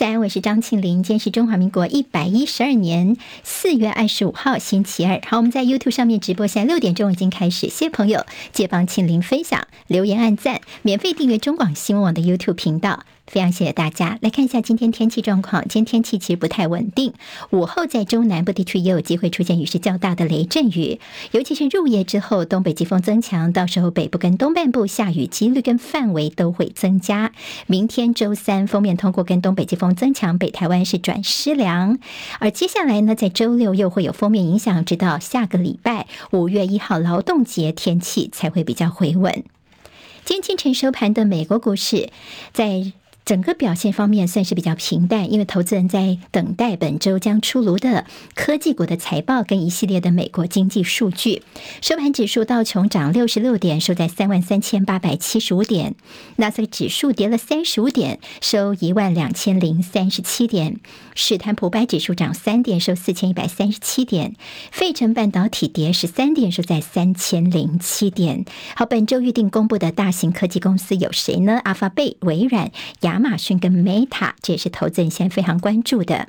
在，我是张庆林。今天是中华民国一百一十二年四月二十五号，星期二。好，我们在 YouTube 上面直播，现在六点钟已经开始。谢谢朋友，借帮庆林分享、留言、按赞，免费订阅中广新闻网的 YouTube 频道。非常谢谢大家。来看一下今天天气状况。今天天气其实不太稳定，午后在中南部地区也有机会出现雨势较大的雷阵雨，尤其是入夜之后，东北季风增强，到时候北部跟东半部下雨几率跟范围都会增加。明天周三锋面通过跟东北季风增强，北台湾是转湿凉，而接下来呢，在周六又会有锋面影响，直到下个礼拜五月一号劳动节天气才会比较回稳。今天清晨收盘的美国股市在。整个表现方面算是比较平淡，因为投资人在等待本周将出炉的科技股的财报跟一系列的美国经济数据。收盘指数道琼涨六十六点，收在三万三千八百七十五点；纳斯克指数跌了三十五点，收一万两千零三十七点；史坦普百指数涨三点，收四千一百三十七点；费城半导体跌十三点，收在三千零七点。好，本周预定公布的大型科技公司有谁呢？阿法贝、微软、亚亚马逊跟 Meta，这也是投资人现在非常关注的。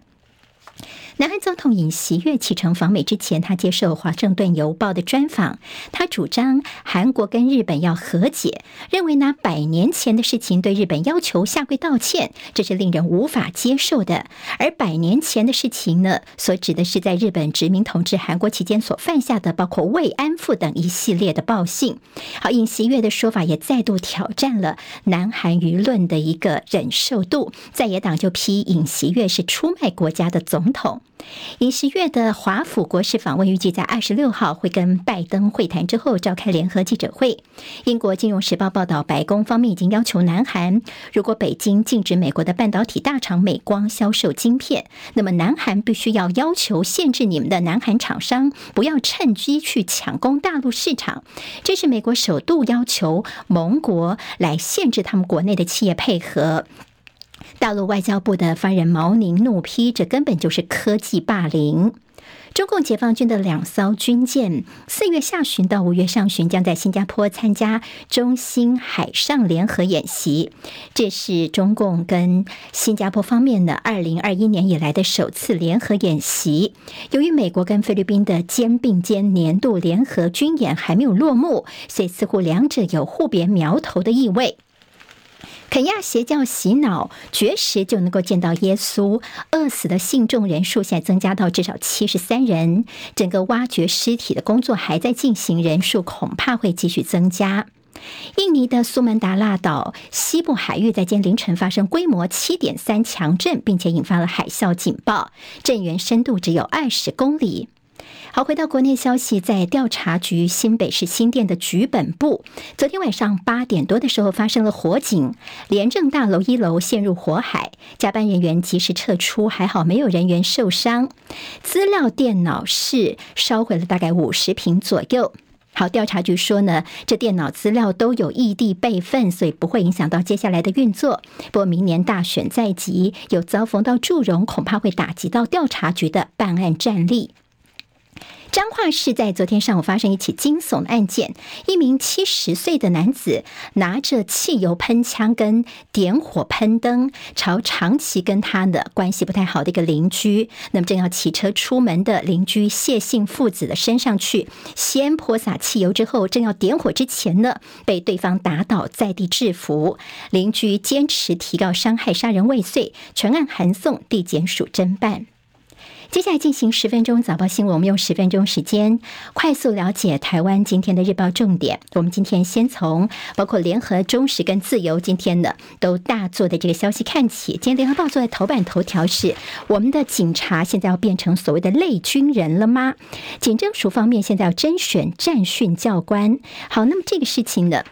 南韩总统尹锡悦启程访美之前，他接受《华盛顿邮报》的专访。他主张韩国跟日本要和解，认为拿百年前的事情对日本要求下跪道歉，这是令人无法接受的。而百年前的事情呢，所指的是在日本殖民统治韩国期间所犯下的，包括慰安妇等一系列的暴行。好，尹锡悦的说法也再度挑战了南韩舆论的一个忍受度。在野党就批尹锡悦是出卖国家的总统。尹锡悦的华府国事访问预计在二十六号会跟拜登会谈之后召开联合记者会。英国金融时报报道，白宫方面已经要求南韩，如果北京禁止美国的半导体大厂美光销售晶片，那么南韩必须要要求限制你们的南韩厂商不要趁机去抢攻大陆市场。这是美国首度要求盟国来限制他们国内的企业配合。大陆外交部的发言人毛宁怒批，这根本就是科技霸凌。中共解放军的两艘军舰，四月下旬到五月上旬将在新加坡参加中新海上联合演习，这是中共跟新加坡方面的二零二一年以来的首次联合演习。由于美国跟菲律宾的肩并肩年度联合军演还没有落幕，所以似乎两者有互别苗头的意味。肯亚邪教洗脑，绝食就能够见到耶稣。饿死的信众人数现在增加到至少七十三人。整个挖掘尸体的工作还在进行，人数恐怕会继续增加。印尼的苏门答腊岛西部海域在今天凌晨发生规模七点三强震，并且引发了海啸警报，震源深度只有二十公里。好，回到国内消息，在调查局新北市新店的局本部，昨天晚上八点多的时候发生了火警，廉政大楼一楼陷入火海，加班人员及时撤出，还好没有人员受伤。资料电脑室烧毁了大概五十坪左右。好，调查局说呢，这电脑资料都有异地备份，所以不会影响到接下来的运作。不过明年大选在即，有遭逢到祝融，恐怕会打击到调查局的办案战力。彰化市在昨天上午发生一起惊悚的案件，一名七十岁的男子拿着汽油喷枪跟点火喷灯，朝长期跟他的关系不太好的一个邻居，那么正要骑车出门的邻居谢姓父子的身上去，先泼洒汽油之后，正要点火之前呢，被对方打倒在地制服，邻居坚持提告伤害杀人未遂，全案函送地检署侦办。接下来进行十分钟早报新闻，我们用十分钟时间快速了解台湾今天的日报重点。我们今天先从包括联合、中时跟自由今天的都大做的这个消息看起。今天联合报做的头版头条是：我们的警察现在要变成所谓的类军人了吗？警政署方面现在要甄选战训教官。好，那么这个事情呢，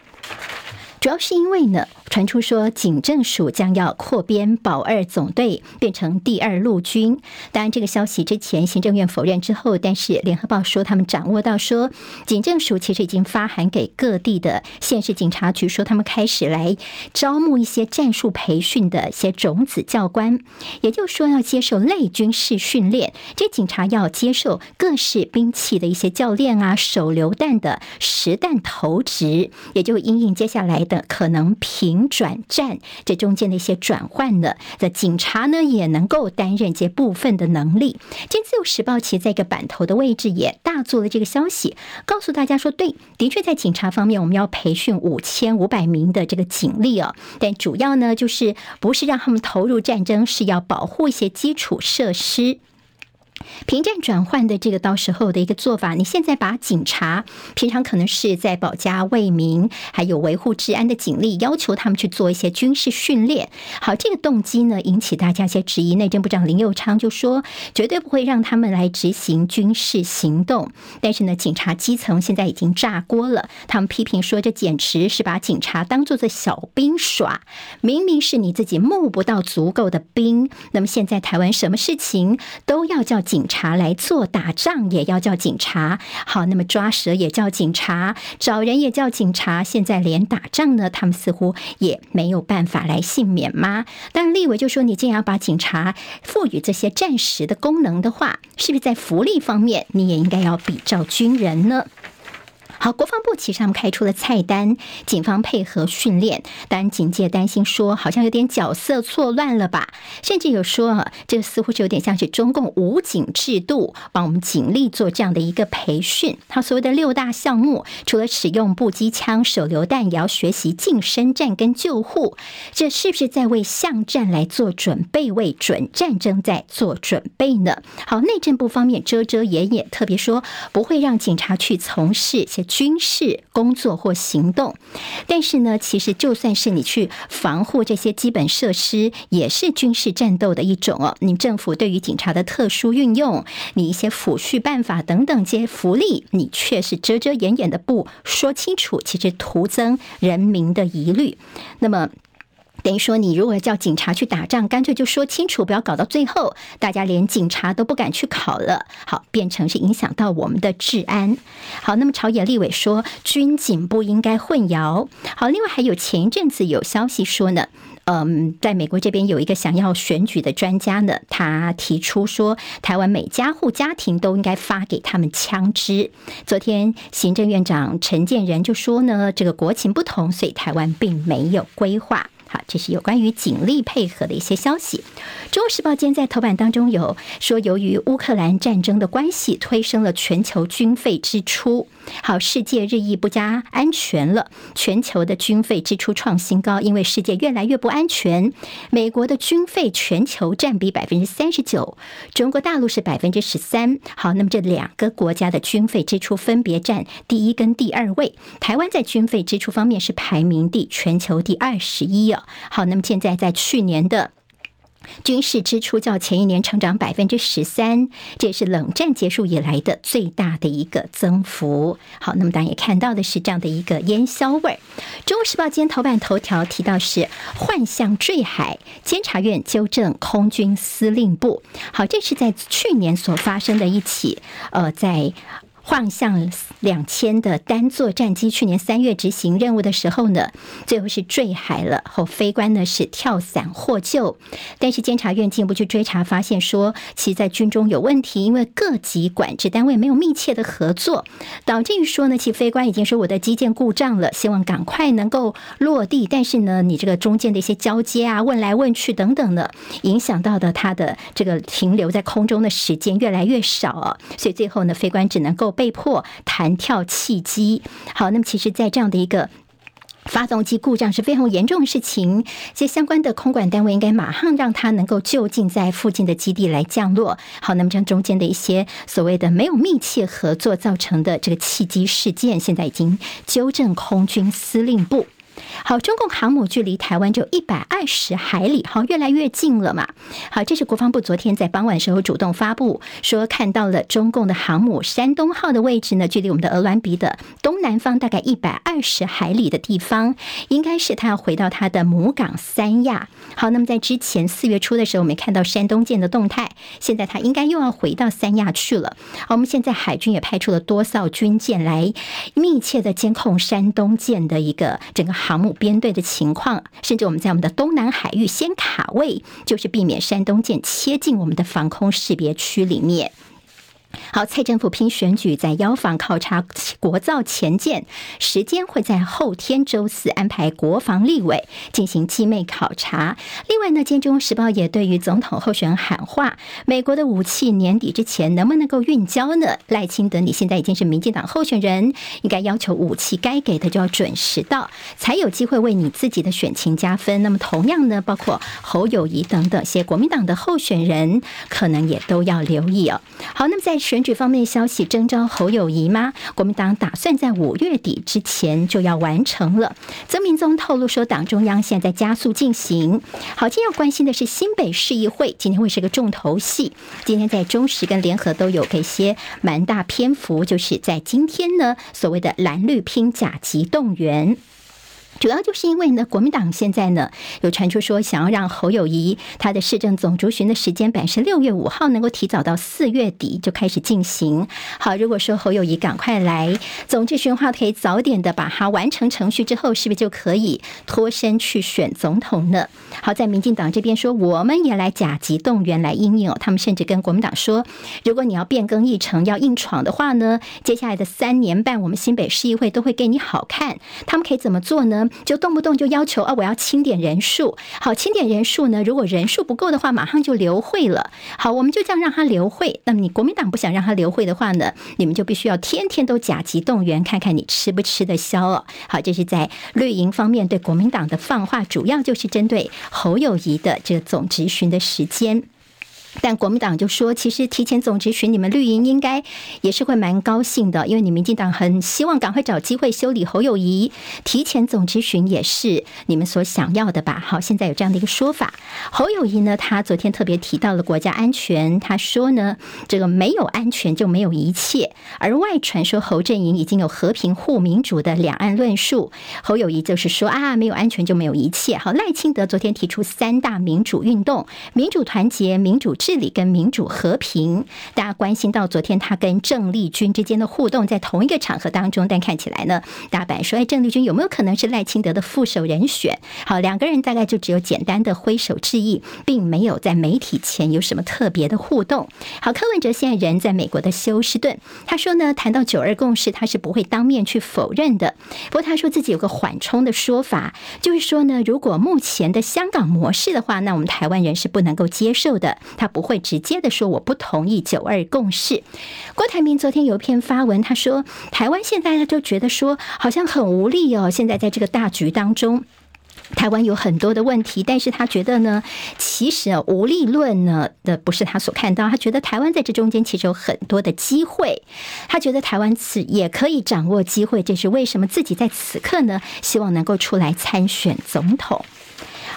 主要是因为呢。传出说，警政署将要扩编保二总队，变成第二陆军。当然，这个消息之前行政院否认之后，但是联合报说他们掌握到说，警政署其实已经发函给各地的县市警察局，说他们开始来招募一些战术培训的一些种子教官，也就是说要接受类军事训练。这警察要接受各式兵器的一些教练啊，手榴弹的实弹投掷，也就因应接下来的可能平。转战这中间的一些转换呢，的警察呢也能够担任这部分的能力。今天自由时报其实在一个版头的位置也大做了这个消息，告诉大家说，对，的确在警察方面，我们要培训五千五百名的这个警力哦，但主要呢就是不是让他们投入战争，是要保护一些基础设施。平战转换的这个到时候的一个做法，你现在把警察平常可能是在保家卫民，还有维护治安的警力，要求他们去做一些军事训练。好，这个动机呢引起大家一些质疑。内政部长林佑昌就说，绝对不会让他们来执行军事行动。但是呢，警察基层现在已经炸锅了，他们批评说，这简直是把警察当做做小兵耍。明明是你自己募不到足够的兵，那么现在台湾什么事情都要叫。警察来做，打仗也要叫警察。好，那么抓蛇也叫警察，找人也叫警察。现在连打仗呢，他们似乎也没有办法来幸免吗？但立委就说，你既然要把警察赋予这些暂时的功能的话，是不是在福利方面你也应该要比照军人呢？好，国防部其实他们开出了菜单，警方配合训练，当然警界担心说，好像有点角色错乱了吧？甚至有说，这似乎是有点像是中共武警制度，帮我们警力做这样的一个培训。他所谓的六大项目，除了使用步机枪、手榴弹，也要学习近身战跟救护。这是不是在为巷战来做准备，为准战争在做准备呢？好，内政部方面遮遮掩掩，特别说不会让警察去从事些。军事工作或行动，但是呢，其实就算是你去防护这些基本设施，也是军事战斗的一种哦。你政府对于警察的特殊运用，你一些抚恤办法等等这些福利，你却是遮遮掩掩的不说清楚，其实徒增人民的疑虑。那么。等于说，你如果叫警察去打仗，干脆就说清楚，不要搞到最后，大家连警察都不敢去考了。好，变成是影响到我们的治安。好，那么朝野立委说，军警不应该混淆。好，另外还有前一阵子有消息说呢，嗯，在美国这边有一个想要选举的专家呢，他提出说，台湾每家户家庭都应该发给他们枪支。昨天行政院长陈建仁就说呢，这个国情不同，所以台湾并没有规划。好，这是有关于警力配合的一些消息。《中国时报》今天在头版当中有说，由于乌克兰战争的关系，推升了全球军费支出。好，世界日益不加安全了，全球的军费支出创新高，因为世界越来越不安全。美国的军费全球占比百分之三十九，中国大陆是百分之十三。好，那么这两个国家的军费支出分别占第一跟第二位。台湾在军费支出方面是排名第全球第二十一哦。好，那么现在在去年的军事支出较前一年成长百分之十三，这也是冷战结束以来的最大的一个增幅。好，那么大家也看到的是这样的一个烟硝味。《中国时报》今天头版头条提到是幻象坠海，监察院纠正空军司令部。好，这是在去年所发生的一起，呃，在。幻象两千的单座战机去年三月执行任务的时候呢，最后是坠海了。后飞官呢是跳伞获救，但是监察院进一步去追查，发现说其在军中有问题，因为各级管制单位没有密切的合作，导致于说呢，其飞官已经说我的机件故障了，希望赶快能够落地，但是呢，你这个中间的一些交接啊、问来问去等等的，影响到的他的这个停留在空中的时间越来越少啊，所以最后呢，飞官只能够。被迫弹跳弃机。好，那么其实，在这样的一个发动机故障是非常严重的事情，这相关的空管单位应该马上让它能够就近在附近的基地来降落。好，那么将中间的一些所谓的没有密切合作造成的这个弃机事件，现在已经纠正空军司令部。好，中共航母距离台湾就一百二十海里，好，越来越近了嘛。好，这是国防部昨天在傍晚时候主动发布，说看到了中共的航母山东号的位置呢，距离我们的鹅銮鼻的东南方大概一百二十海里的地方，应该是他要回到他的母港三亚。好，那么在之前四月初的时候，我们看到山东舰的动态，现在他应该又要回到三亚去了。好，我们现在海军也派出了多艘军舰来密切的监控山东舰的一个整个航。母编队的情况，甚至我们在我们的东南海域先卡位，就是避免山东舰切进我们的防空识别区里面。好，蔡政府拼选举，在邀访考察国造前舰，时间会在后天周四安排国防立委进行机妹考察。另外呢，今天《中时报》也对于总统候选人喊话：美国的武器年底之前能不能够运交呢？赖清德，你现在已经是民进党候选人，应该要求武器该给的就要准时到，才有机会为你自己的选情加分。那么同样呢，包括侯友谊等等些国民党的候选人，可能也都要留意哦。好，那么在选举方面消息，征召侯友谊吗？国民党打算在五月底之前就要完成了。曾明宗透露说，党中央现在加速进行。好，今天要关心的是新北市议会，今天会是个重头戏。今天在中时跟联合都有给些蛮大篇幅，就是在今天呢，所谓的蓝绿拼甲级动员。主要就是因为呢，国民党现在呢有传出说，想要让侯友宜他的市政总质询的时间本来是六月五号能够提早到四月底就开始进行。好，如果说侯友宜赶快来总质询的话，可以早点的把它完成程序之后，是不是就可以脱身去选总统呢？好，在民进党这边说，我们也来甲级动员来应应哦。他们甚至跟国民党说，如果你要变更议程要硬闯的话呢，接下来的三年半，我们新北市议会都会给你好看。他们可以怎么做呢？就动不动就要求啊，我要清点人数。好，清点人数呢，如果人数不够的话，马上就流会了。好，我们就这样让他流会。那么你国民党不想让他流会的话呢，你们就必须要天天都甲级动员，看看你吃不吃得消哦。好，这是在绿营方面对国民党的放话，主要就是针对侯友宜的这个总质询的时间。但国民党就说，其实提前总质询，你们绿营应该也是会蛮高兴的，因为你民进党很希望赶快找机会修理侯友谊，提前总质询也是你们所想要的吧？好，现在有这样的一个说法。侯友谊呢，他昨天特别提到了国家安全，他说呢，这个没有安全就没有一切。而外传说侯阵营已经有和平护民主的两岸论述，侯友谊就是说啊，没有安全就没有一切。好，赖清德昨天提出三大民主运动：民主团结、民主。治理跟民主和平，大家关心到昨天他跟郑丽君之间的互动，在同一个场合当中，但看起来呢，大白说，哎，郑丽君有没有可能是赖清德的副手人选？好，两个人大概就只有简单的挥手致意，并没有在媒体前有什么特别的互动。好，柯文哲现在人在美国的休斯顿，他说呢，谈到九二共识，他是不会当面去否认的。不过他说自己有个缓冲的说法，就是说呢，如果目前的香港模式的话，那我们台湾人是不能够接受的。他。不会直接的说我不同意九二共识。郭台铭昨天有一篇发文，他说台湾现在呢就觉得说好像很无力哦。现在在这个大局当中，台湾有很多的问题，但是他觉得呢，其实啊无力论呢的不是他所看到，他觉得台湾在这中间其实有很多的机会。他觉得台湾此也可以掌握机会，这是为什么自己在此刻呢希望能够出来参选总统。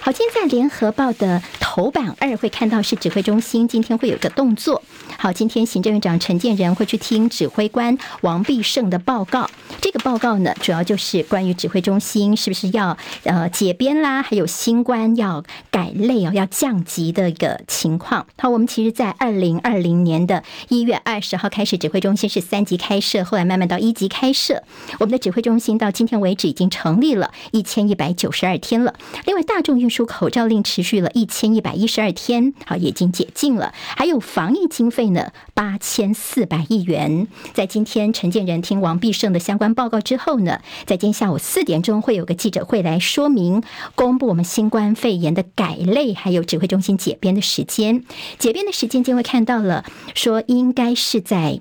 好，今天在联合报的头版二会看到是指挥中心今天会有一个动作。好，今天行政院长陈建仁会去听指挥官王必胜的报告。这个报告呢，主要就是关于指挥中心是不是要呃解编啦，还有新官要改类哦，要降级的一个情况。好，我们其实，在二零二零年的一月二十号开始，指挥中心是三级开设，后来慢慢到一级开设。我们的指挥中心到今天为止已经成立了一千一百九十二天了。另外，大众运输口罩令持续了一千一百一十二天，好，已经解禁了。还有防疫经费呢，八千四百亿元。在今天陈建仁听王必胜的相关报告之后呢，在今天下午四点钟会有个记者会来说明公布我们新冠肺炎的改类，还有指挥中心解编的时间。解编的时间就会看到了，说应该是在。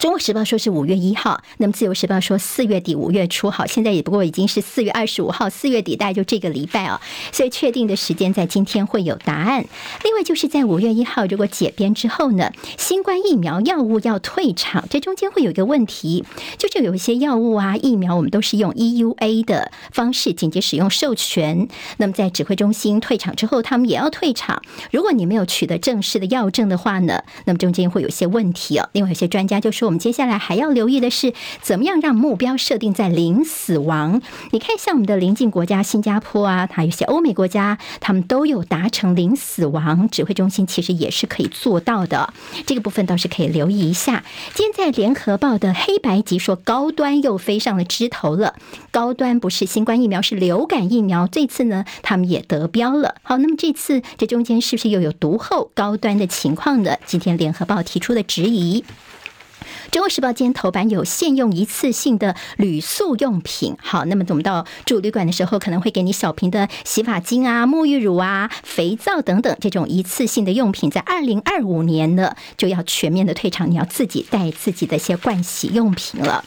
中国时报说是五月一号，那么自由时报说四月底五月初，好，现在也不过已经是四月二十五号，四月底大概就这个礼拜啊，所以确定的时间在今天会有答案。另外就是在五月一号，如果解编之后呢，新冠疫苗药物要退场，这中间会有一个问题，就是有一些药物啊疫苗，我们都是用 EUA 的方式紧急使用授权，那么在指挥中心退场之后，他们也要退场。如果你没有取得正式的药证的话呢，那么中间会有些问题哦。另外有些专家就说。我们接下来还要留意的是，怎么样让目标设定在零死亡？你看，像我们的邻近国家新加坡啊，还有一些欧美国家，他们都有达成零死亡。指挥中心其实也是可以做到的，这个部分倒是可以留意一下。今天在联合报的黑白集说，高端又飞上了枝头了。高端不是新冠疫苗，是流感疫苗。这次呢，他们也得标了。好，那么这次这中间是不是又有独后高端的情况呢？今天联合报提出的质疑。中国时报今天头版有限用一次性的铝塑用品。好，那么我们到住旅馆的时候，可能会给你小瓶的洗发精啊、沐浴乳啊、肥皂等等这种一次性的用品，在二零二五年呢就要全面的退场，你要自己带自己的一些盥洗用品了。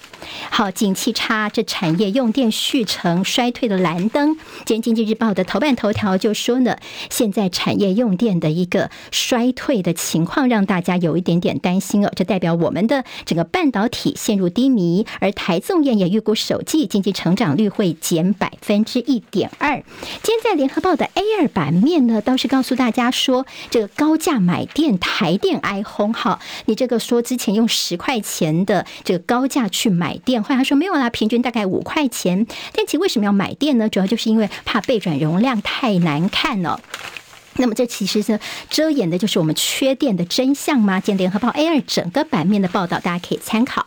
好，景气差，这产业用电续成衰退的蓝灯。今天经济日报的头版头条就说呢，现在产业用电的一个衰退的情况，让大家有一点点担心哦。这代表我们的整个半导体陷入低迷，而台综研也预估首季经济成长率会减百分之一点二。今天在联合报的 A 二版面呢，倒是告诉大家说，这个高价买电，台电哀轰。哈，你这个说之前用十块钱的这个高价去买。电话他说没有啦，平均大概五块钱。电器为什么要买电呢？主要就是因为怕背转容量太难看了。那么这其实是遮掩的就是我们缺电的真相吗？今天联合报 A 二整个版面的报道，大家可以参考。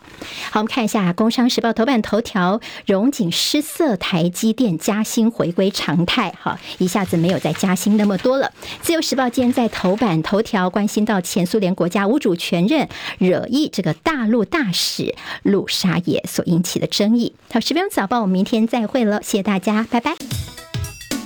好，我们看一下《工商时报》头版头条：荣景失色，台积电加薪回归常态。好，一下子没有再加薪那么多了。《自由时报》今天在头版头条关心到前苏联国家无主权任惹议这个大陆大使陆沙野所引起的争议。好，十分早报，我们明天再会了，谢谢大家，拜拜。